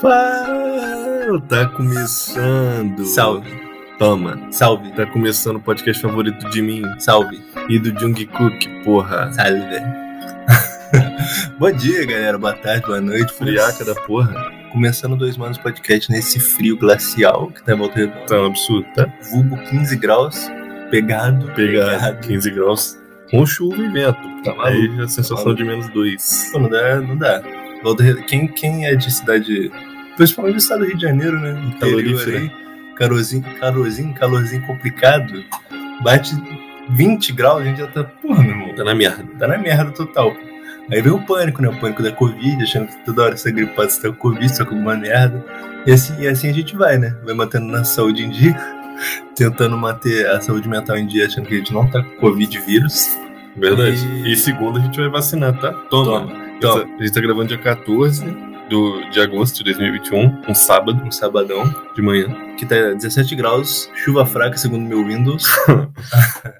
Fala, tá começando. Salve. Toma. Salve. Tá começando o podcast favorito de mim Salve. e do Jungkook, porra. Salve. Bom dia, galera. Boa tarde, boa noite. Friaca da porra. Começando dois manos podcast nesse frio glacial que tá em volta redonda. Tá um absurdo, tá? Vulgo 15 graus. Pegado. Pegar 15 graus com chuva e vento. Tá Aí maluco? a sensação de menos 2. Pô, não dá, não dá. Quem, quem é de cidade. Principalmente do estado do Rio de Janeiro, né? Interior Calorífera. aí, Calorzinho, calorzinho, calorzinho complicado. Bate 20 graus, a gente já tá. Porra, meu irmão. Tá na merda. tá na merda total. Aí vem o pânico, né? O pânico da Covid, achando que toda hora gripado, você tá com Covid, você tá com alguma merda. E assim, e assim a gente vai, né? Vai mantendo nossa saúde em dia, tentando manter a saúde mental em dia, achando que a gente não tá com Covid vírus. Verdade. E- E, segunda a gente vai vacinar, tá? Toma. Toma. A gente tá gravando dia 14 do, de agosto de 2021, um sábado Um sabadão, de manhã. que tá 17 graus, chuva fraca, segundo meu Windows.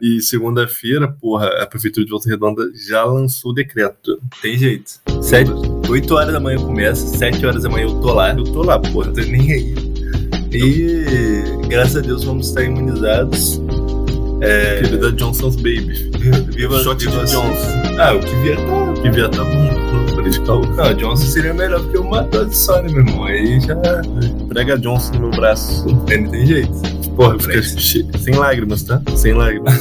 E segunda-feira, porra, a Prefeitura de Volta Redonda já lançou o decreto. Tem jeito. Sete, 8 horas da manhã começa, 7 horas da manhã eu tô lá. Eu tô lá, porra. Não tô nem aí. E graças a Deus vamos estar imunizados. É, Querida Johnson's Baby. viva Shot de viva- Johnson. Ah, o que vier tá. Que vier tá bom. Radical. Não, Johnson seria melhor porque uma dose só, né, meu irmão? Aí já Prega Johnson no meu braço. aí não tem jeito. Porra, fica sem lágrimas, tá? Sem lágrimas.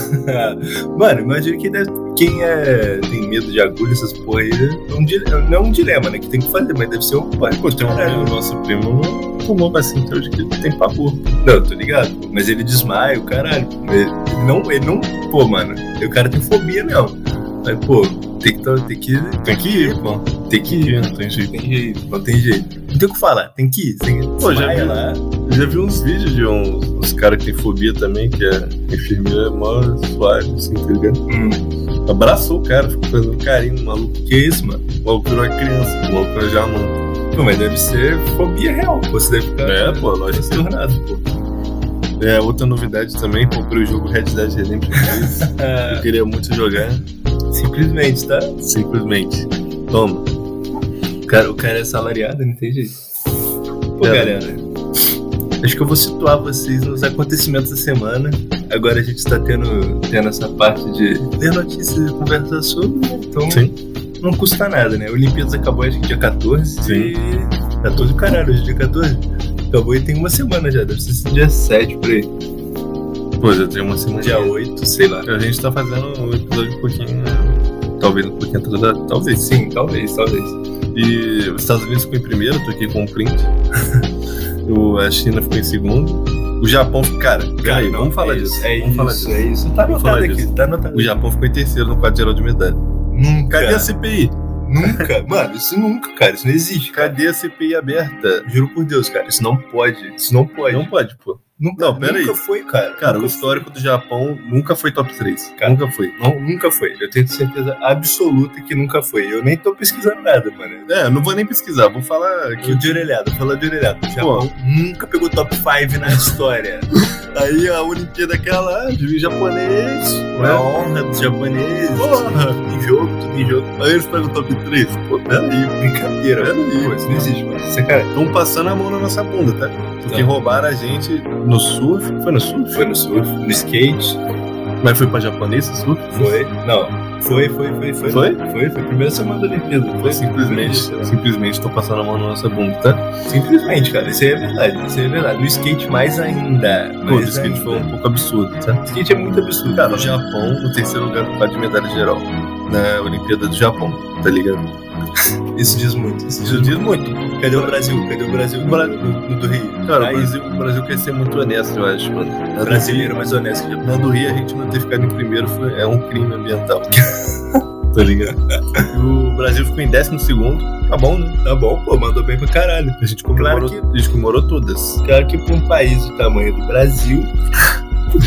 Mano, imagina que deve- quem é, tem medo de agulha, essas porra aí, é um dilema, não é um dilema, né? Que tem que fazer, mas deve ser um pai. Pô, tem um primo, nosso primo não tomou vacina até hoje que ele tem pavor. Não, tô ligado. pô, Mas ele desmaia, o caralho. Ele ele não, ele não. Pô, mano, o cara tem fobia mesmo. Mas, pô, tem que, tá- tem que, Tem que ir, pô. Tem que ir. Não tem jeito. Tem jeito, não tem jeito. Não tem o que falar, tem que ir. Tem que Pô, já vi. lá. Eu já vi uns vídeos de uns, uns caras que tem fobia também, que é enfermeira mó suave, assim, tá ligado? Hum, Abraçou o cara, ficou fazendo carinho maluco. que isso, mano? O maluco virou uma criança, o maluco já amando. Pô, mas deve ser fobia real. Você deve ficar É, pô, lógico que transtornado, pô. É, outra novidade também, comprei o jogo Red Dead Redemption 2. Eu queria muito jogar, Simplesmente, tá? simplesmente. Toma. O cara, o cara é salariado, não tem jeito. Pô, É. galera, acho que eu vou situar vocês nos acontecimentos da semana. Agora a gente tá tendo, tendo essa parte de ler notícias e conversar sobre, né? Então Sim. não custa nada, né? Olimpíadas acabou acho que dia 14. Sim. E... 14 caralho, hoje é dia 14. Acabou e tem uma semana já, deve ser dia 7 por aí. Pô, já tem uma semana. Dia 8, sei lá. A gente tá fazendo um episódio um pouquinho. Talvez um pouquinho atrasado. Talvez. Sim, talvez, talvez. E os Estados Unidos ficou em primeiro, tô aqui com um print. O, a China ficou em segundo. O Japão, cara, peraí, não, vamos falar é disso. isso, É vamos isso, falar disso. é isso. Tá falar anotado aqui, disso. tá anotado. O Japão ficou em terceiro no quadro geral de medalha. Nunca. Cadê a CPI? Nunca. Mano, isso nunca, cara. Isso não existe, cara. Cadê a CPI aberta? Juro por Deus, cara. Isso não pode. Isso não pode. Não pode, pô. Nunca, não, pera nunca aí. foi, cara. Cara, o histórico do Japão nunca foi top 3. Cara, nunca foi. foi. Não, nunca foi. Eu tenho certeza absoluta que nunca foi. Eu nem tô pesquisando nada, mano. É, não vou nem pesquisar, vou falar Aqui aqui. de orelhada, fala de orelhada. O Japão nunca pegou top 5 na história. Aí a Olimpíada aquela, de japonês. Uma né? honra dos japoneses. Porra! Em jogo, tudo em jogo. Aí eles pegam o top 3. Pô, peraí. Brincadeira. Peraí. Pô, isso não existe, mano. É cara. Estão passando a mão na nossa bunda, tá? Porque Tá. roubaram a gente no surf. Foi no surf? Foi no surf, no skate. Mas foi pra japonês esse surf? Foi. Não. Foi, foi, foi, foi. Foi? Foi, foi a primeira semana da Olimpíada. Foi simplesmente, simplesmente estão passando a mão na nossa bunda, tá? Simplesmente, cara. Isso aí é verdade. Isso aí é verdade. No skate mais ainda. Pô, o skate ainda. foi um pouco absurdo, tá? skate é muito absurdo. Cara, o Japão no terceiro lugar no quadro de medalha geral. Na Olimpíada do Japão, tá ligado? Isso diz muito. Isso Isso diz muito. Cadê o Brasil? Cadê o Brasil no, no, no do Rio? Cara, o Aí, Brasil, o Brasil quer ser muito honesto, eu acho, mano. Na do brasileiro mais honesto que Rio-. Na do Rio, a gente não ter ficado em primeiro foi, é um crime ambiental. tá ligado? O Brasil ficou em décimo segundo. Tá bom, né? Tá bom, pô, mandou bem pra caralho. A gente comemorou, Claro a gente comemorou todas. Claro que pra um país do tamanho do Brasil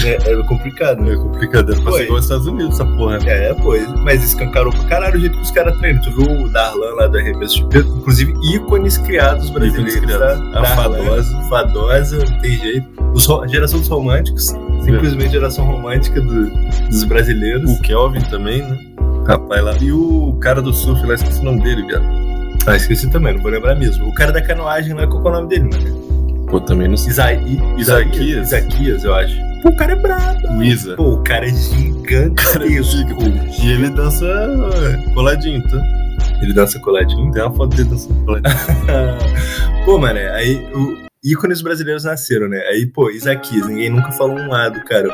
é, é complicado, né? É complicado, era pra Foi. ser igual aos Estados Unidos, essa porra. É, pô, mas escancarou pra caralho o jeito que os caras treinam. Tu viu o Darlan lá do arremesso de peso? Inclusive, ícones criados brasileiros. Ícones criados. Tá? A Darlan, Fadosa. Fadosa, não tem jeito. Os, geração dos românticos. Simplesmente geração romântica do- dos brasileiros. O Kelvin também, né? Rapaz lá. E o cara do surf lá, esqueci o nome dele, viado. Ah, esqueci também, não vou lembrar mesmo. O cara da canoagem lá, qual é o nome dele, mano? Pô, também não sei. Isaí, Isaquias. Isaquias, eu acho. Pô, o cara é brabo. Isa. Pô, o cara é gigantesco. E ele dança coladinho, tá? Ele dança coladinho. Tem uma foto dele dançando coladinho. pô, mano, aí o, ícones brasileiros nasceram, né? Aí, pô, Isaquias, ninguém nunca falou um lado, cara.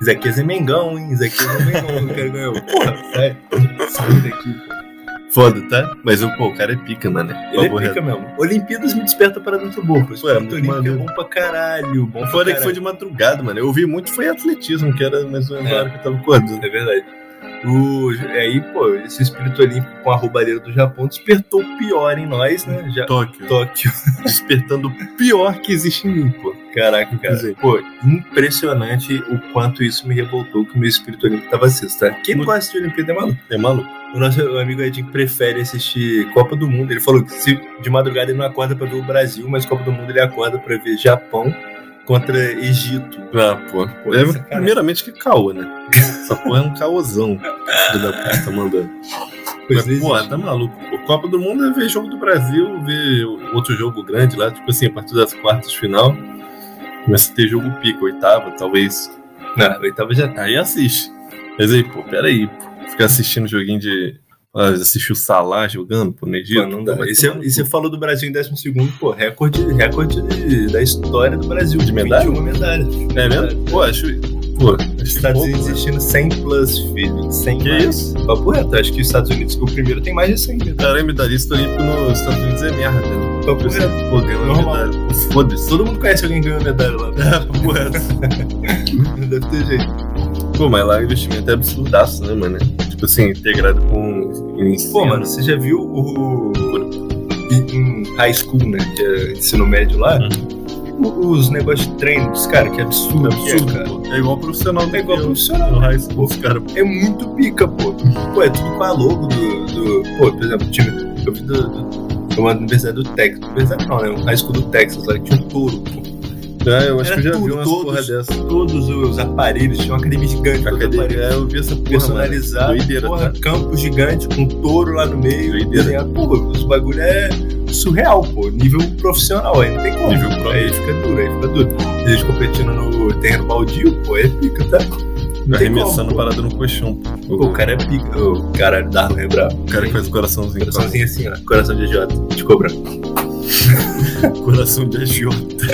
Isaquias é Mengão, hein? Isaquias é Mengão, cara ganhou. Porra, sai, sai daqui. Foda, tá? Mas pô, o cara é pica, mano. Ele é pica mesmo. Olimpíadas me desperta para muito bom, pô. Ué, Espírito muito olímpico é bom pra caralho. Bom pra que caralho. foi de madrugada, mano. Eu ouvi muito foi atletismo, que era mais ou menos É. a hora que eu tava acordando. É verdade. O, aí, pô, esse espírito olímpico com a roubalheira do Japão despertou o pior em nós, né? Já, Tóquio. Tóquio. Despertando o pior que existe em mim, pô. Caraca, cara. Dizer. Pô, impressionante o quanto isso me revoltou que o meu espírito olímpico tava aceso, tá? Quem não gosta de Olimpíada é maluco. É maluco. O nosso amigo Edinho prefere assistir Copa do Mundo. Ele falou que se de madrugada ele não acorda pra ver o Brasil, mas Copa do Mundo ele acorda pra ver Japão contra Egito. Ah, pô. Pô, é, primeiramente que caô, né? Essa porra é um caôzão. que o filho da puta tá mandando. Pois Mas, pô, tá maluco. pô. Copa do Mundo é ver jogo do Brasil, ver outro jogo grande lá, tipo assim, a partir das quartas de final. Começa a ter jogo pica, oitava, talvez. Não, oitava já tá. Aí assiste. Mas aí, pô, peraí, pô. Ficar assistindo joguinho de. Assistir o Salah jogando, pô, no Egito. Não dá. E você, e você cu. falou do Brasil em 12 segundo, pô, recorde, recorde de- da história do Brasil. De medalha? 21 medalhas. É mesmo? Pô, acho. Pô, acho Estados Unidos né? assistindo 100 plus, filho. 100 Que mais. isso? Papo reto, acho que os Estados Unidos, o primeiro, tem mais de 100 medalhas. Cara, medalhista olímpico nos Estados Unidos é merda, né? Papo reto. Pô, ganhou medalha. Foda-se. Todo mundo conhece alguém que ganhou medalha lá. É, papo reto. Não deve ter jeito. Pô, mas lá o investimento é absurdaço, né, mano? Tipo assim, integrado com. Pô, mano, você já viu o. Em high school, né? Que é ensino médio lá? o- Os negócios de treino dos caras, que é absurdo. É que é, absurdo, cara. É igual profissional. É igual profissional. No high school, os caras. É muito pica, pô. Pô, é tudo com a logo do. do- pô, por exemplo, o time. Eu vi do. do uma universidade do Texas. Universidade não, né? Um high school do Texas lá que tinha um touro, pô. Ah, eu acho Era que eu já vi tudo, umas todos. porra dessa. Todos os aparelhos, tinha uma academia gigante. Academia, é, eu vi essa porra, personalizado, mano. Doideira, porra, tá? campo gigante com touro lá no meio, Doideira. desenhado, pô, os bagulho é surreal, pô, nível profissional, aí não tem como. Nível pro. Aí fica duro, aí fica duro. Eles competindo no terreno baldio, pô, é pica, tá? Não Arremessando como, parada no colchão. Pô, o cara é pica. O cara é brabo. O cara que faz o coraçãozinho. Coraçãozinho assim, ó. Coração de idiota. De cobra. Coração de agiota.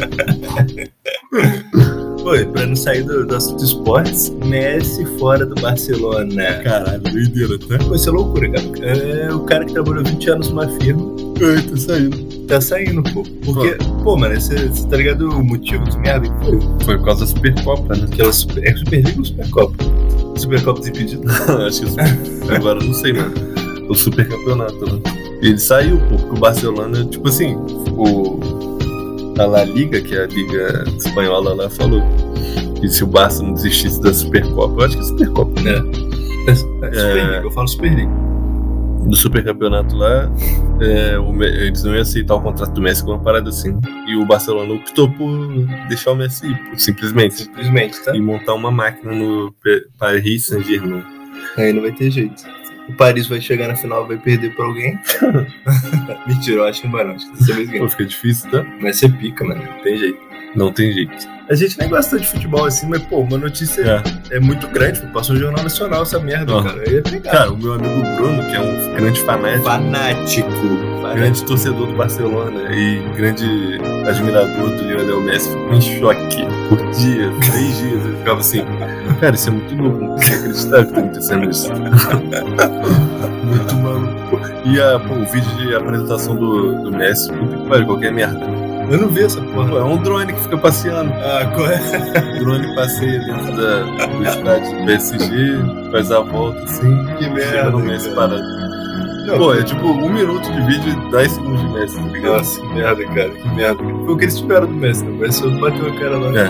E pra não sair do, do assunto esportes, Messi fora do Barcelona. Caralho, doideira, tá? Isso é loucura, cara. É o cara que trabalhou 20 anos numa firma Ai, tá saindo. tá saindo, pô. Porque, pô, mano, você tá ligado o motivo que merda que foi? Foi por causa da Supercopa, né? Aquela super, é Superliga ou Supercopa? Supercopa desimpedida. Acho que o Super- agora eu não sei, mano. O super campeonato, né? Ele saiu, porque o Barcelona, tipo assim, o. A La Liga, que é a Liga Espanhola lá, falou que se o Barça não desistisse da Supercopa, eu acho que é Supercopa, né? É, é Superliga, eu falo Superliga. Do super campeonato lá, é, o eles não iam aceitar o contrato do Messi com uma parada assim. E o Barcelona optou por deixar o Messi ir, simplesmente. Simplesmente, tá? E montar uma máquina no Paris Saint-Germain. Aí não vai ter jeito. O Paris vai chegar na final vai perder pra alguém. Mentira, eu acho que não vai não. Acho que dessa vez ganha. Pô, fica difícil, tá? Vai ser pica, mano. Não tem jeito. Não tem jeito. A gente nem gosta de futebol assim, mas, pô, uma notícia É. é, muito grande. Pô. Passou no Jornal Nacional essa merda, Aham. cara. Aí é pegar. Cara, o meu amigo Bruno, que é um grande fanático, fanático. grande torcedor do Barcelona e grande admirador do Lionel Messi, ficou em choque por dias, três dias. Ele ficava assim, cara, isso é muito louco, não consigo acreditar que tá acontecendo isso. muito maluco. E a, pô, o vídeo de apresentação do, do Messi, puta que pariu, qualquer merda. Eu não vi essa Pô, porra. é um drone que fica passeando. Ah, qual é? O drone passeia dentro da, do estádio do PSG, faz a volta assim, Que chega merda. no Messi cara. parado. Não, Pô, é tipo um minuto de vídeo e 10 segundos de Messi, tá ligado? Nossa, que merda, cara. Que merda. Foi o que eles tiveram do Messi, né? O Messi bateu a cara lá. É.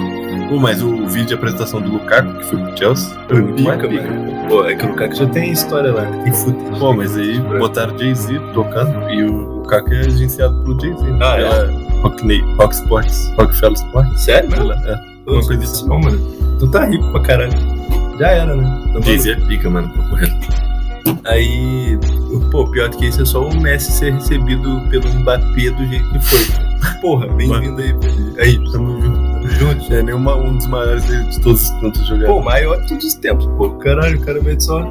Pô, mas o vídeo de apresentação do Lukaku, que foi pro Chelsea, foi muito Pica, pica. mano. Pô, é que o Lukaku já tem história lá, né? Tem footage. Pô, mas aí botaram Jay-Z tocando e o Lukaku é agenciado pelo Jay-Z. né? Ah, é? Pela Rock, Sports, Rockefeller Sports. Sério, mano? é. Uma coisa assim. não, mano. Tu tá rico pra caralho. Já era, né? Tá Jay-Z é pica, mano, reto. Aí, pô, pior do que isso é só o Messi ser recebido pelo Mbappé do jeito que foi. Porra, bem-vindo aí, Pedro. Aí, tamo junto, tamo junto. É nem uma, um dos maiores de todos os tantos Pô, jogadores. maior de todos os tempos, pô. Caralho, o cara mete só.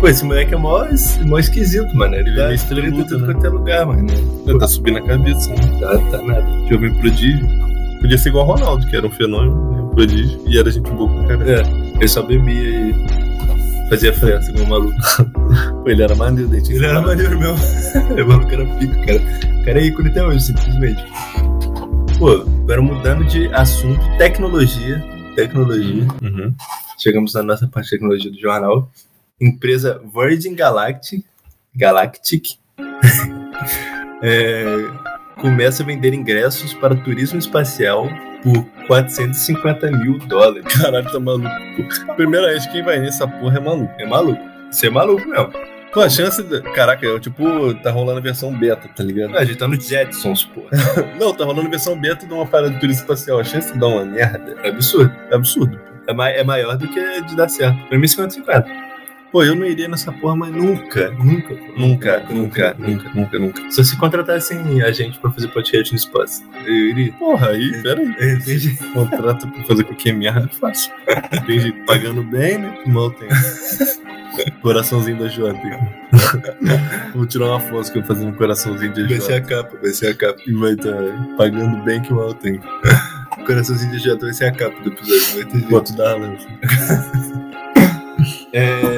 Pô, esse moleque é mó, mó esquisito, mano. Ele Ele dá estrela em tudo né? quanto é lugar, mano. Ele tá subindo a cabeça, né? Tá, tá nada. Jovem prodígio. Podia ser igual o Ronaldo, que era um fenômeno, né? um prodígio, e era gente boa pra caralho. É, ele só bebia e fazia festa igual um maluco. Pô, ele era maneiro, tinha Ele era maneiro mesmo. O cara pica, cara. O cara é ícone até hoje, simplesmente. Pô, agora mudando de assunto, tecnologia. Tecnologia. Uhum. Chegamos na nossa parte de tecnologia do jornal. Empresa Virgin Galactic, Galactic é, começa a vender ingressos para turismo espacial por 450 mil dólares. Caralho, tá maluco. Primeira vez, quem vai nessa porra é maluco. É maluco. Isso é maluco mesmo. Pô, a chance. De... Caraca, é tipo, tá rolando a versão beta, tá ligado? A gente tá no Jetsons, pô. Não, tá rolando a versão beta de uma parada de turismo espacial. A chance de dar uma merda É absurdo. é absurdo. É, mai- é maior do que de dar certo. Pra mim, 50-50. Pô, eu não iria nessa porra, mas nunca. Nunca. Nunca, nunca, nunca, nunca, nunca. Só se contratassem a gente pra fazer podcast no espaço. Eu iria. Porra, aí, pera aí. É, entendi. Contrato pra fazer qualquer merda, é fácil. Tem jeito, pagando bem, né? Mal tem. Coraçãozinho da Jota. Vou tirar uma foto que eu fazendo um coraçãozinho de Vai ser a capa, vai ser a capa. E vai estar pagando bem que mal tem. Coraçãozinho de Jota vai ser a capa do episódio, vai ter. Foto da Alan. É,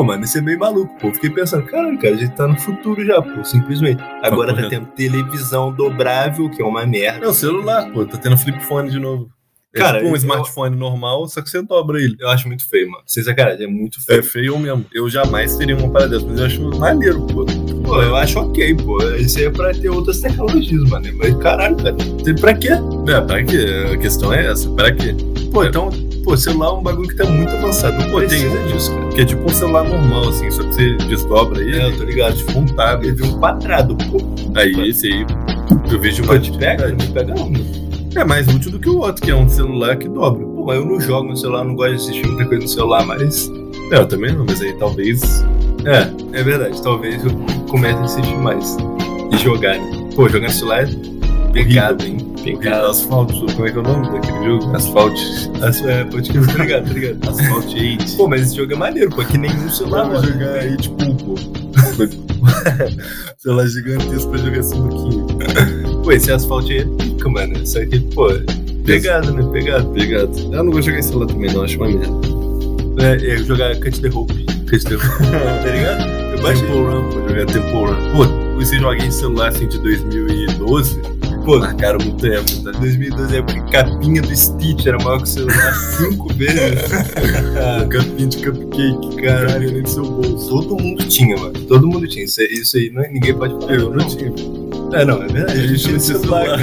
pô, mano, isso é meio maluco, pô. Fiquei pensando, caralho, cara, a gente tá no futuro já, pô, simplesmente. Agora tá tendo televisão dobrável, que é uma merda. É o celular, pô. Tá tendo flip phone de novo. É Cara, tipo um eu- smartphone normal, só que você dobra ele. Eu acho muito feio, mano. Sem sacanagem, é muito É feio. feio mesmo. Eu jamais teria uma parada dessa, mas eu acho maneiro, pô. Pô, eu acho ok, pô. Isso aí é pra ter outras tecnologias, mano. Mas caralho, cara. Tem pra quê? É, pra quê? A questão é essa, pra quê? Pô, então, pô, celular é um bagulho que tá muito avançado. Não Pô, tem precisa disso, cara. Que é tipo um celular normal, assim, só que você desdobra ele. É, eu tô ligado. Tipo um tablet. Ele vem um quadrado, pô. Aí esse aí eu vejo Pô, mais te pega? Não te pega, mano. É mais útil do que o outro, que é um celular que dobra. Pô, mas eu não jogo no celular, não gosto de assistir muita coisa no celular, mas. É, eu também não, mas aí talvez. É, é verdade. Talvez eu comece a assistir mais. E jogar? Pô, jogar no celular é pecado, hein? Pecado. Asfalto, como é que é o nome daquele jogo? Asfalto. As- É, pode que ligado, tá ligado? Asfalto 8. Pô, mas esse jogo é maneiro, pô. Que nenhum celular. Vamos jogar aí, tipo, pô. celular gigantesco pra jogar sinuquinha. Pô, esse asfalto aí é pica, mano. Só que, pô, pegado, né? Pegado. Obrigado. Eu não vou jogar em celular também, não, acho uma merda. É, é jogar Cut the Hope. Hope. tá ligado? Eu baixei. Temple Run, vou jogar Temple Run. Pô, esses joguinhos de celular assim de 2012, Pô, marcaram muito tempo, tá? 2012 é época que capinha do Stitch era maior que o celular cinco vezes. Ah, capinha de cupcake, caralho, nem do seu bolso. Todo mundo tinha, mano. Todo mundo tinha. Isso, aí- isso aí não é- ninguém pode falar. Eu não tinha. É, não, é verdade. A gente não tinha celular. cara.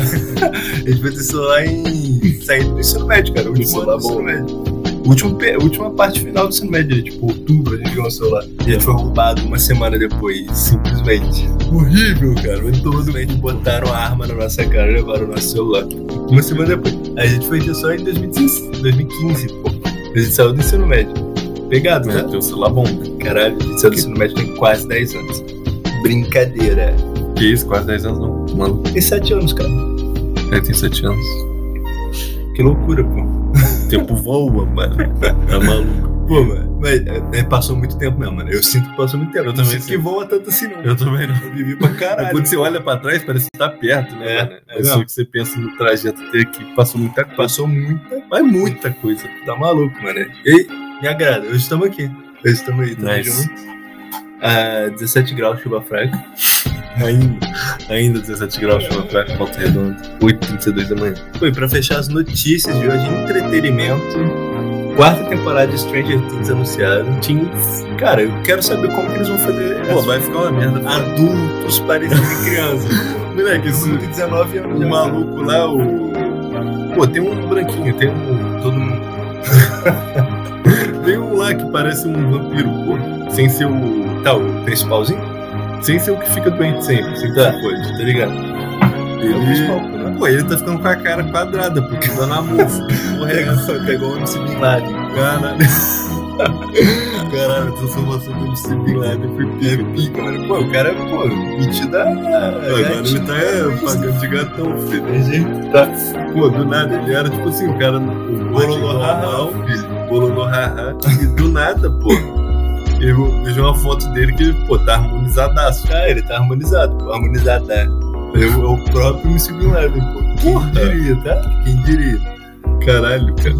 A gente foi ter celular em. saindo do ensino médio, cara. O último Celular ano do ensino bom. médio. Último, última parte final do ensino médio, tipo, outubro, a gente ganhou um celular. E gente foi roubado uma semana depois, simplesmente. Horrível, cara. Simplesmente botaram a arma na nossa cara e levaram o nosso celular. Uma semana depois. A gente foi só em 2016, 2015, pô. A gente saiu do ensino médio. Pegado, né? tem um celular bom. Caralho, a gente saiu do ensino médio tem quase 10 anos. Brincadeira. Que isso, quase 10 anos não. Mano, Tem 7 anos, cara. é, tem 7 anos. Que loucura, pô. O tempo voa, mano. É maluco. Pô, mano, mas é, passou muito tempo mesmo, mano. Eu sinto que passou muito tempo. Eu não também sinto que sinto. voa tanto assim, não. Eu também não. Eu vivi pra caralho. Quando você olha pra trás, parece que tá perto, né, É, mano? é Mas só que você pensa no trajeto até aqui, passou muita coisa. Passou muita, Mas muita coisa. tá maluco, mano. E me agrada, hoje estamos aqui. Hoje estamos aí, estamos Nice. juntos. Ah, 17 graus, chuva fraca. Ainda, ainda 17 graus, chuva fraca, volta redonda. 8h32 da manhã. Foi pra fechar as notícias de hoje, entretenimento. Quarta temporada de Stranger Things anunciada. Teens. Cara, eu quero saber como que eles vão fazer Pô, vai ficar uma merda. adultos parecendo crianças. Moleque, Tem 19 anos. o maluco lá, o. Pô, tem um branquinho, tem um. Todo mundo. Tem um lá que parece um vampiro, pô. Sem ser o. Tá, o principalzinho? Sem ser o que fica doente sempre, sem Tá. pode. Tá ligado? Ele. Pô, ele tá ficando com a cara quadrada, porque tá na música. Porra, é? Pegou, pegou o MC Bin Laden. Caralho. Caralho, a transformação do MC Bin Laden foi É pica, mano. Pô, o cara, pô, metido a. Agora ele tá é, pagando de gatão, filho. Gente tá. Pô, do nada, ele era tipo assim, o cara. O Bololô normal, filho. Bololô haha. E do nada, pô. Eu vejo uma foto dele que, pô, tá harmonizadaço. Ah, ele tá harmonizado, pô, harmonizado, é. É o, é o próprio MC Bin Laden, pô. Quem Porra. diria, tá? Quem diria? Caralho, cara.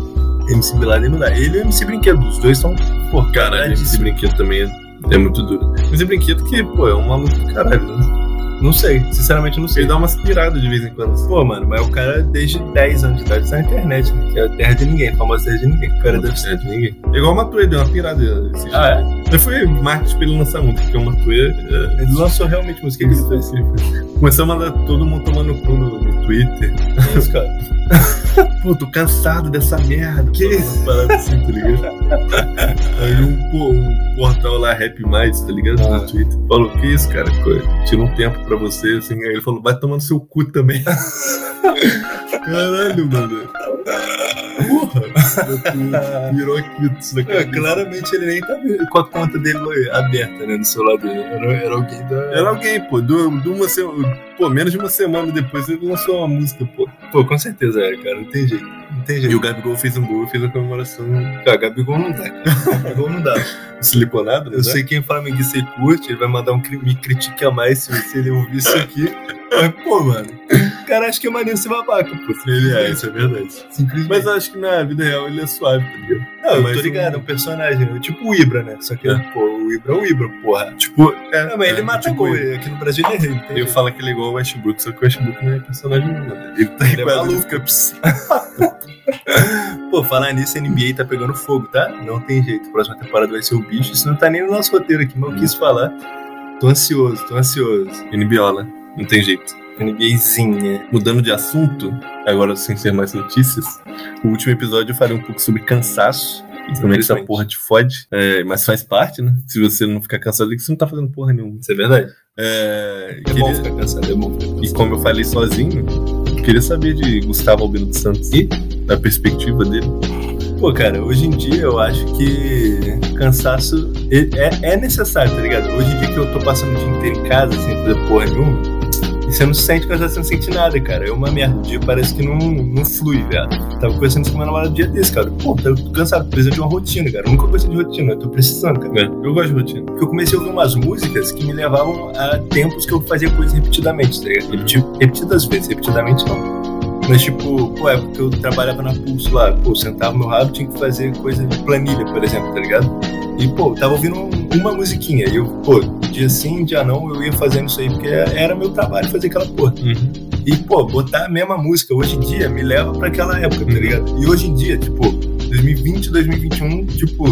MC Bin Laden não dá. Ele e o MC Brinquedo, os dois são, pô, Caralho, caradíssimos. brinquedo também é, é muito duro. Esse brinquedo que, pô, é um maluco do caralho, né? Não sei, sinceramente não sei. Ele dá umas piradas de vez em quando. assim. Pô, mano, mas o cara desde 10 anos de idade tá na internet, né? Que é a terra de ninguém, a famosa terra de ninguém. O cara deve ser. É, de ninguém. É igual o Matuê, deu uma pirada Ah, é? Mas foi marketing pra ele lançar muito, porque o Matuê. É... Ele lançou realmente música. Que ele fez? Começou a mandar todo mundo tomando cu no, no Twitter. Que isso, cara? Pô, tô cansado dessa merda. Que isso? umas paradas assim, tá ligado? Aí um, um portal lá, Rap Mais, tá ligado? Ah. No Twitter. Falou, que isso, cara? Tira um tempo pra você, assim. Aí ele falou, vai tomando seu cu também. Caralho, mano. Porra. Virou aqui isso É, claramente ele nem tá com a conta dele aberta, né? No celular dele. Era, era alguém da. Era alguém, pô, do, do uma se... pô, menos de uma semana depois ele lançou uma música, pô. Pô, com certeza é, cara. Não tem jeito. Não tem E o Gabigol fez um gol e fez a comemoração Cara, Gabigol não dá. Gabigol não dá. siliconada, né? Eu sei quem flamenguista e curte, ele vai mandar um cri- me critique a mais se, se ele ouvir isso aqui. Mas, pô, mano, o cara acha que é maneiro ser babaca, pô. Ele é, isso é verdade. Simplesmente. Mas eu acho que na vida real ele é suave, tá ligado? não, eu mas tô um- ligado, é um personagem. é Tipo o Ibra, né? Só que, É. pô, o Ibra é o Ibra, porra. Tipo, é, Não, mas ele é, mata tipo, gol. ele- ele- Aqui no Brasil ele é rei. não tem Eu falo que ele é igual o Westbrook, só que o Westbrook não é personagem nenhum, né? Ele tá Ele é maluco. psicopata. Pô, falar nisso, a NBA tá pegando fogo, tá? Não tem jeito. Próxima temporada vai ser o bicho. Isso não tá nem no nosso roteiro aqui, mas eu quis falar. Tô ansioso, tô ansioso. NBiola, não tem jeito. NBAzinha. Mudando de assunto, agora sem ser mais notícias, o último episódio eu falei um pouco sobre cansaço. E como é que essa porra te fode. É, mas faz parte, né? Se você não ficar cansado, é que você não tá fazendo porra nenhuma. Isso é verdade. É, É queria- bom ficar cansado, é bom ficar E cansado. como eu falei sozinho, queria saber de Gustavo Albino dos Santos E? da perspectiva dele. Pô, cara, hoje em dia eu acho que cansaço é, é necessário, tá ligado? Hoje em dia que eu tô passando o dia inteiro em casa sem fazer porra nenhuma, e você não sente cansaço, você não sente nada, cara. É uma merda. O dia parece que não, não flui, velho. Tava conversando isso com meu namorado dia desse, cara. Pô, tô cansado, preciso de uma rotina, cara. Eu nunca gostei de rotina, eu tô precisando, cara. É, eu gosto de rotina. Porque eu comecei a ouvir umas músicas que me levavam a tempos que eu fazia coisas repetidamente, tá ligado? Repeti- repetidas vezes, repetidamente não. Mas, tipo, pô, época que eu trabalhava na Pulso lá, pô, sentava meu rabo, tinha que fazer coisa de planilha, por exemplo, tá ligado? E, pô, tava ouvindo um- uma musiquinha. E eu, pô, dia sim, dia não, eu ia fazendo isso aí, porque era meu trabalho fazer aquela porra. E, pô, botar a mesma música hoje em dia me leva pra aquela época, tá Uhum. ligado? E hoje em dia, tipo, 2020, 2021, tipo,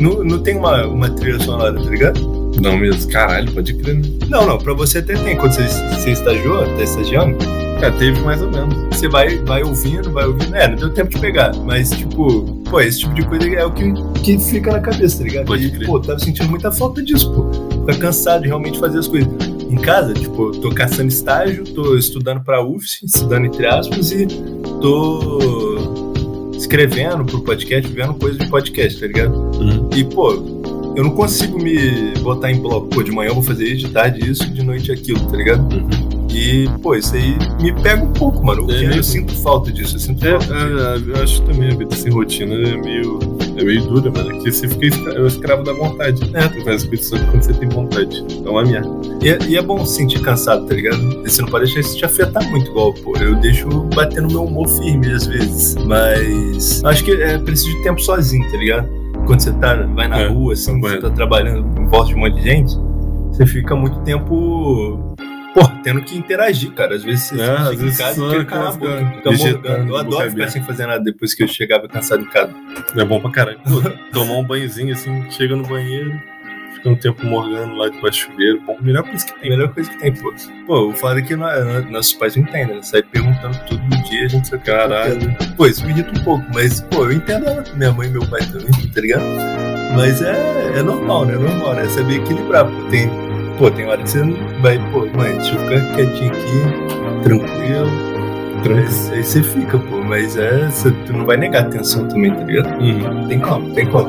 não, não tem uma, uma trilha sonora, tá ligado? Não mesmo, caralho, pode crer, né? Não, não, pra você até tem. Quando você, você estagiou, tá estagiando, Cara, teve mais ou menos. você vai, vai ouvindo, vai ouvindo. É, não deu tempo de pegar, mas, tipo, pô, esse tipo de coisa é o que, que fica na cabeça, tá ligado? Pode e, crer. pô, tava sentindo muita falta disso, pô. Ficar cansado de realmente fazer as coisas. Em casa, tipo, tô caçando estágio, tô estudando pra UFS, estudando entre aspas, e tô escrevendo pro podcast, vendo coisa de podcast, tá ligado? Uhum. E, pô, eu não consigo me botar em bloco. Pô, de manhã eu vou fazer isso, de tarde isso, de noite aquilo, tá ligado? Uhum. E, pô, isso aí me pega um pouco, mano. É eu sinto falta disso, eu sinto É, falta disso. é, eu acho também a vida sem rotina é meio, é meio dura, mano. Que você fica escra- é escravo da vontade. É. Você faz as coisas só quando você tem vontade. É uma merda. E, é- e é bom se sentir cansado, tá ligado? E você não pode deixar isso te afetar muito, igual, pô. Eu deixo bater no meu humor firme às vezes. Mas acho que é preciso de tempo sozinho, tá ligado? Quando você tá, vai na É, rua, assim, você tá trabalhando em volta de um monte de gente, você fica muito tempo. Pô, tendo que interagir, cara. Às vezes você É, às em casa e quer calar a boca, fica morgando. Eu adoro ficar sem fazer nada depois que eu chegava cansado em casa. É bom pra caralho. Pô, tomar um banhozinho assim, chega no banheiro, fica um tempo morgando lá debaixo do chuveiro. Bom, melhor coisa que É tem. melhor coisa que tem, pô. Pô, o foda é que nós- nossos pais não entendem, né? Sai perguntando tudo no dia, a gente quer Caralho. Pô, isso me irrita um pouco, mas, pô, eu entendo ela, minha mãe e meu pai também, tá ligado? Mas é, é normal, né? É normal, né? Saber equilibrar, pô. Tem, pô, tem hora que você vai, pô, mãe, deixa eu ficar quietinho aqui, tranquilo. Mas aí você fica, pô, mas é, você tu não vai negar atenção também, tá ligado? Uhum. Tem como, tem como.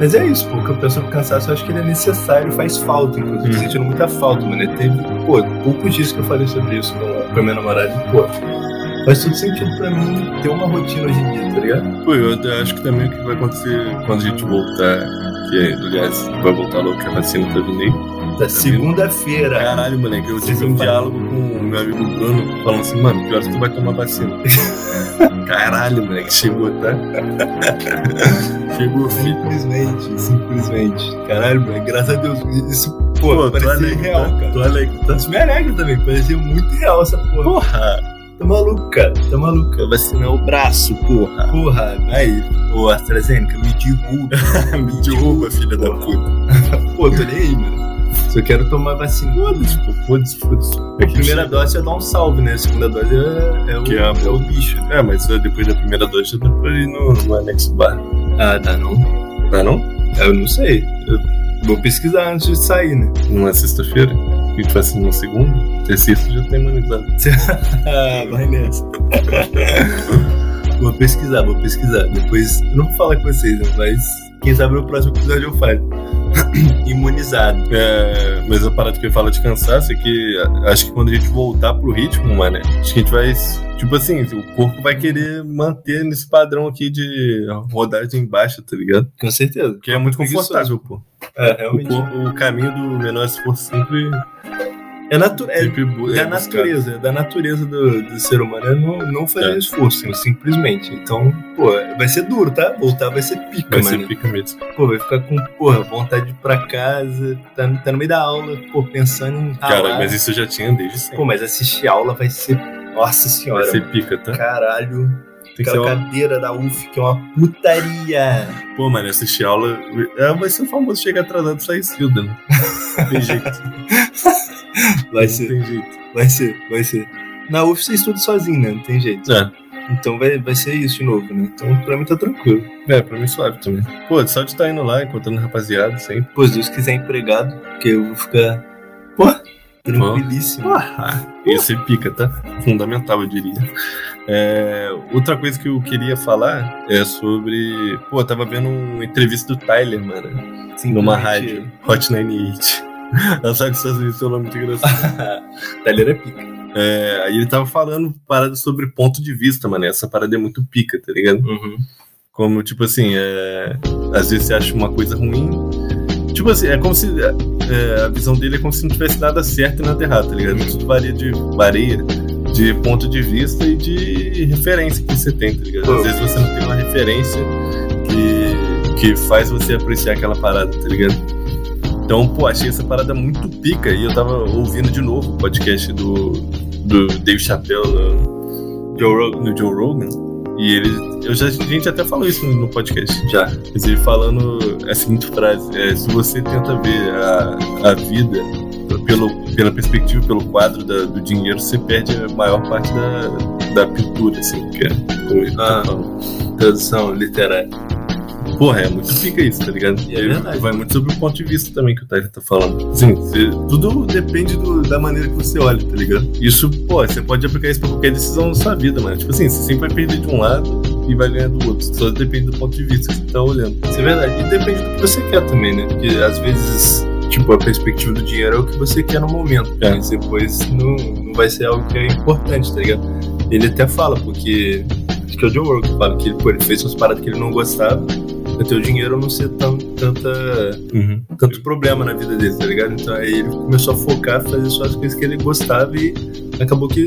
Mas é isso, pô, que eu penso no cansaço, eu acho que ele é necessário, faz falta, inclusive, Hum. sentindo muita falta, mano. Teve, pô, poucos dias que eu falei sobre isso com, com a minha namorada, e, pô, faz todo sentido pra mim ter uma rotina hoje em dia, tá ligado? Pô, eu acho que também o que vai acontecer quando a gente voltar, que aliás, vai voltar logo que a vacina tá vindo aí. Da segunda-feira. Caralho, moleque, eu tive um diálogo com o meu amigo Bruno, falando assim, mano, que horas tu vai tomar vacina? Caralho, moleque, chegou, tá? chegou. Simplesmente, simplesmente. Caralho, mano, graças a Deus. Isso, pô, Pô, parecia alegre, real, tá? cara. Tu alegre, tá? Isso me alegra também, parecia muito real essa porra. Porra! Tá maluco, cara, tá maluco. Vai vacinar o braço, porra. Porra, aí, ô AstraZeneca, me derruba. Me derruba, filha da puta. Pô, tô nem aí, mano. Só quero tomar vacina. Pô, foda-se, foda-se. A primeira dose é dar um salve, né? A segunda dose é, é o, Que é a- é o bicho. É, mas depois da primeira dose já dá pra ir no, no anexo bar. Ah, dá não? Tá não? Eu não sei. Eu vou pesquisar antes de sair, né? Numa sexta-feira. E tu vacina na segunda. Terceira já tá imunizado. Ah, vai nessa. vou pesquisar, vou pesquisar. Depois, eu não vou falar com vocês, né? Mas quem sabe no próximo episódio eu falo. Imunizado. É, mas a parada que eu falo de cansaço é que acho que quando a gente voltar pro ritmo, mano, acho que a gente vai. Tipo assim, o corpo vai querer manter nesse padrão aqui de rodagem baixa, tá ligado? Com certeza. Porque é muito confortável, pô. É, O, realmente. corpo- o caminho do menor esforço sempre, É, natu é da é buscado. natureza, é da natureza do, do ser humano é não, não fazer É. esforço, simplesmente. Então, pô, vai ser duro, tá? Voltar vai ser pica, Vai mano. ser pica mesmo. Pô, vai ficar com, porra, vontade de ir pra casa, tá, tá no meio da aula, pô, pensando em Cara, ralar. mas isso eu já tinha desde sempre. Pô, mas assistir aula vai ser. Nossa senhora. Vai ser pica, tá? Caralho. Tem Aquela uma... cadeira da UF que é uma putaria. Pô, mano, assistir aula. É, vai ser o famoso chegar atrasado e sair cedo, né? Tem jeito. Vai Não ser, tem jeito. vai ser, vai ser. Na UF você estuda sozinho, né? Não tem jeito. É. Então vai, vai ser isso de novo, né? Então pra mim tá tranquilo. É, pra mim suave também. Pô, só de estar indo lá, encontrando rapaziada, sempre. Pô, se Deus quiser empregado, porque eu vou ficar. Pô, tranquilíssimo. Isso é pica, tá? Fundamental, eu diria. É, outra coisa que eu queria falar é sobre. Pô, eu tava vendo uma entrevista do Tyler, mano, numa rádio, Hot 98. Ela sabe que os Estados Unidos tem um nome muito engraçado. Tyler é pica. É, aí ele tava falando parada sobre ponto de vista, mano. Essa parada é muito pica, tá ligado? Uhum. Como, tipo assim, é, às vezes você acha uma coisa ruim. Tipo assim, é como se. é, a visão dele é como se não tivesse nada certo e nada errado, tá ligado? Tudo varia de, varia de ponto de vista e de referência que você tem, tá ligado? Às vezes você não tem uma referência que, que faz você apreciar aquela parada, tá ligado? Então, pô, achei essa parada muito pica e eu tava ouvindo de novo o podcast do, do Dave Chappelle no Joe, Rogan, no Joe Rogan. E ele, eu já, a gente até falou isso no, podcast. Já. Mas ele falando a seguinte frase: é, se você tenta ver a, a vida pelo, pela perspectiva, pelo quadro da- do dinheiro, você perde a maior parte da, da pintura, assim, que é como ele tá Ah. Tradução literária. Porra, é muito pica isso, tá ligado? E é verdade. Vai muito sobre o ponto de vista também que o Tyler tá falando. Sim, você- tudo depende do- da maneira que você olha, tá ligado? Isso, pô, você pode aplicar isso pra qualquer decisão da sua vida, mano. Tipo assim, você sempre vai perder de um lado e vai ganhar do outro. Só depende do ponto de vista que você tá olhando. Isso é verdade. E depende do que você quer também, né? Porque às vezes, tipo, a perspectiva do dinheiro é o que você quer no momento. É. Mas depois não, não vai ser algo que é importante, tá ligado? Ele até fala, porque. Acho que é o Joe Rogan que fala que ele, pô, ele fez umas paradas que ele não gostava. O dinheiro não ser tão, tanta, Uhum. tanto problema na vida dele, tá ligado? Então aí ele começou a focar, fazer só as coisas que ele gostava e acabou que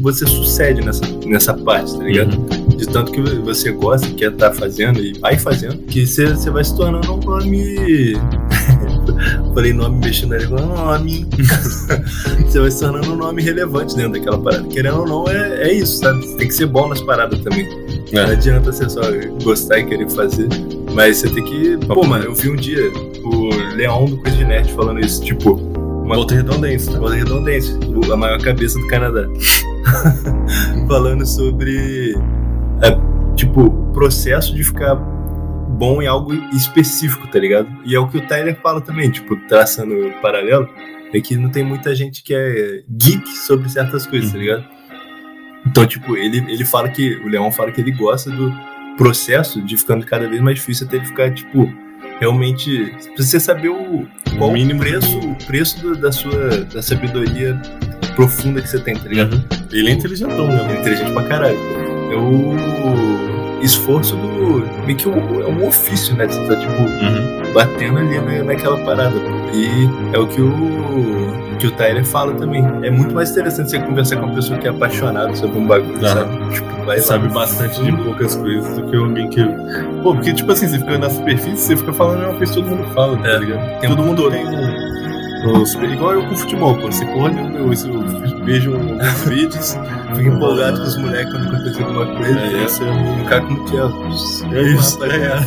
você sucede nessa, nessa parte, tá ligado? De tanto que você gosta, quer estar fazendo e vai fazendo, que você, você vai se tornando um nome. Falei nome mexendo língua, nome. você vai se tornando um nome relevante dentro daquela parada. Querendo ou não, é, é isso, sabe? Você tem que ser bom nas paradas também. Não É. adianta você só gostar e querer fazer. Mas você tem que. Pô, mano, eu vi um dia o Leão do Coisa de Nerd falando isso, tipo, uma Volta redondense, tá? Volta Redondense, a maior cabeça do Canadá. Falando sobre, é, tipo, o processo de ficar bom em algo específico, tá ligado? E é o que o Tyler fala também, tipo, traçando o paralelo, é que não tem muita gente que é geek sobre certas coisas, tá ligado? Então, tipo, ele, ele fala que, o Leão fala que ele gosta do processo de ficando cada vez mais difícil até ele ficar, tipo, realmente precisa saber o qual O preço, o preço do- da sua da sabedoria profunda que você tem, tá ligado? Ele é inteligentão, Ele é né? inteligente pra caralho. É o esforço do. meio que um, é um ofício, né? Você tá tipo Uhum. batendo ali na, naquela parada. E é o que o. que o Tyler fala também. É muito mais interessante você conversar com uma pessoa que é apaixonada sobre um bagulho, Aham. sabe? Tipo, sabe bastante de poucas coisas do que alguém que. Pô, porque, tipo assim, você fica na superfície, você fica falando a mesma coisa que todo mundo fala, tá É. ligado? Tem todo mundo tem um. um super- igual eu com futebol, pô. Você corre, eu, eu, vejo alguns vídeos. Fica empolgado com os moleques quando acontecer alguma coisa. É, essa é Um cara como que é. É isso, Rapaziada.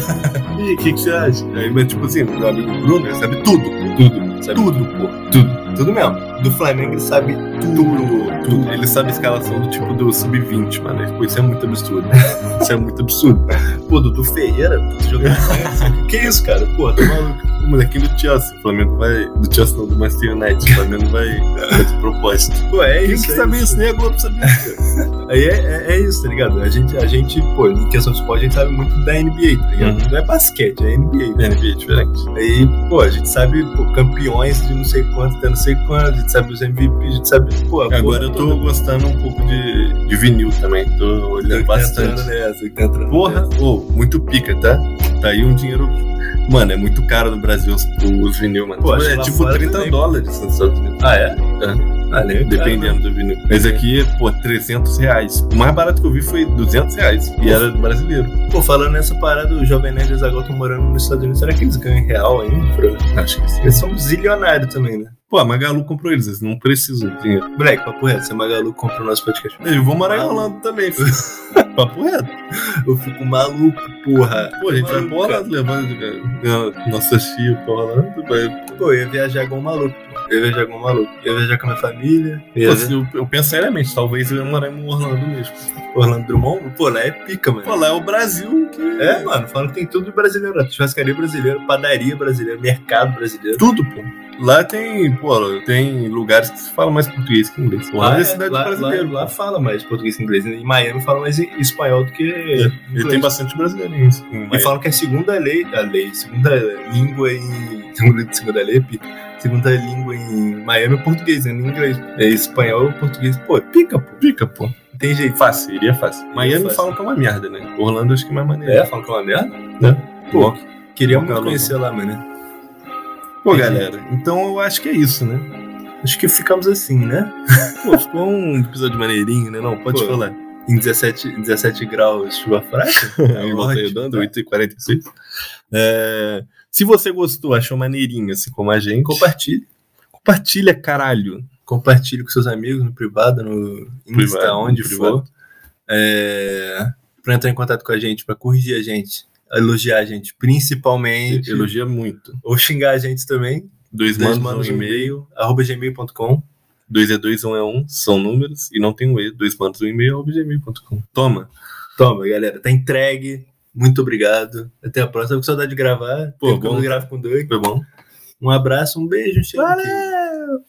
E o que, que você acha? Aí, mas, tipo assim, meu amigo Bruno, ele sabe tudo. Tudo. Sabe Tudo, pô. Tudo. Tudo mesmo. Do Flamengo ele sabe Tudo, tudo. Ele sabe a escalação do tipo do sub-20, mano. Pô, isso é muito absurdo. Isso é muito absurdo. Pô, Dudu Ferreira, pô, jogando assim. Que isso, cara? Pô, tá maluco. O molequinho do Chelsea. O Flamengo vai. Do Chelsea não, do Manchester United. O Flamengo vai. de propósito. Pô, é Quem isso. que é sabe isso. isso? Nem a Globo sabia. cara. Aí é, é, é isso, tá ligado? A gente, a gente, pô, em questão de esporte, a gente sabe muito da NBA, tá ligado? Uhum. Não é basquete, é NBA. É, NBA é diferente. Aí, pô, a gente sabe pô, campeões de não sei quanto, até não sei quanto, a gente sabe os MVP, a gente sabe, pô, Agora eu tô toda. gostando um pouco de, de vinil também. Tô olhando bastante. nessa, tá entrando Porra, ô, muito pica, tá? Tá aí um dinheiro. Mano, é muito caro no Brasil os, os vinil, mano. Pô, é tipo fora 30 também. dólares nos Estados Unidos. Ah, é? Ah, nem Dependendo do vinil. Mas aqui, pô, 300 reais. O mais barato que eu vi foi 200 reais. E era brasileiro. Pô, falando nessa parada, o Jovem Nerd e Zagal estão morando nos Estados Unidos. Será que eles ganham real ainda? Acho que sim. Eles são zilionários também, né? Pô, a Magalu comprou eles, eles não precisam de dinheiro. Moleque, papo reto, se a Magalu compra o nosso podcast. Eu vou morar em também, filho. Papo reto. Eu fico maluco, porra. Pô, a gente vai pra levando cara, nossa tia pra Orlando. Vai... Pô, eu ia viajar igual um maluco. Eu ia viajar um maluco. Eu ia viajar com a minha família. Pô, se eu, eu penso seriamente, talvez eu ia morar em Orlando mesmo. Orlando Drummond, pô, lá é pica, mano. Pô, lá é o Brasil que. É, mano, falando que tem tudo de brasileiro. Churrascaria brasileira, padaria brasileira, mercado brasileiro. Tudo, pô. Lá tem, pô, tem lugares que se fala mais português que inglês. Orlando é, é, cidade lá, brasileira. lá, lá fala mais português que inglês. Em Miami fala mais espanhol do que. Ele inglês. tem bastante brasileiro em em E falam que a segunda lei, a lei, segunda língua em. Segunda, segunda lei é pica. Segunda língua em Miami é português, é em inglês. É espanhol, português. Pô, é pica, pô. Pica, pô. Tem jeito. Fácil, iria fácil. Miami fácil. falam que é uma merda, né? Orlando acho que é mais maneiro. É, falam que é uma merda? Pô, Queria Pô, muito calor. conhecer lá, mano. pô, galera, então eu acho que é isso, né? Acho que ficamos assim, né? Pô, ficou um episódio maneirinho, né? Não, pode Pô, falar. Em 17, 17 graus, chuva fraca. Aí voltei ótimo, dando, tá? 8h46. É, se você gostou, achou maneirinho, assim como a gente, Compartilhe. compartilha, caralho. Compartilhe com seus amigos no privado, no Insta, Privado, onde no for. É, pra entrar em contato com a gente, pra corrigir a gente, elogiar a gente, principalmente. Elogia muito. Ou xingar a gente também. Dois, Dois manos, um e-mail. Arroba gmail.com. Dois é dois, um é um. São números e não tem um E. Dois manos, um e-mail, arroba gmail.com. Toma. Toma, galera. Tá entregue. Muito obrigado. Até a próxima. Tô com saudade de gravar. Pô, bom. eu gravo com dois. Foi bom? Um abraço, um beijo. Valeu!